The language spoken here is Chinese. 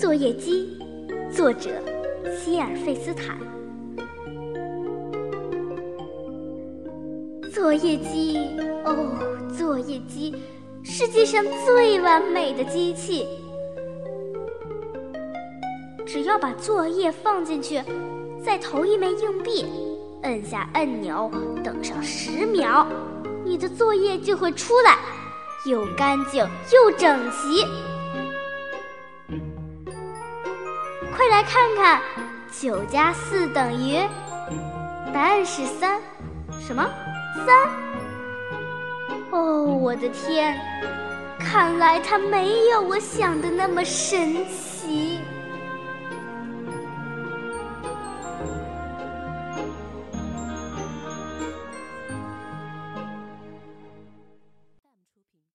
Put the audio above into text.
作业机，作者希尔费斯坦。作业机，哦，作业机，世界上最完美的机器。只要把作业放进去，再投一枚硬币，摁下按钮，等上十秒，你的作业就会出来，又干净又整齐。快来看看，九加四等于？答案是三。什么？三？哦，我的天！看来它没有我想的那么神奇。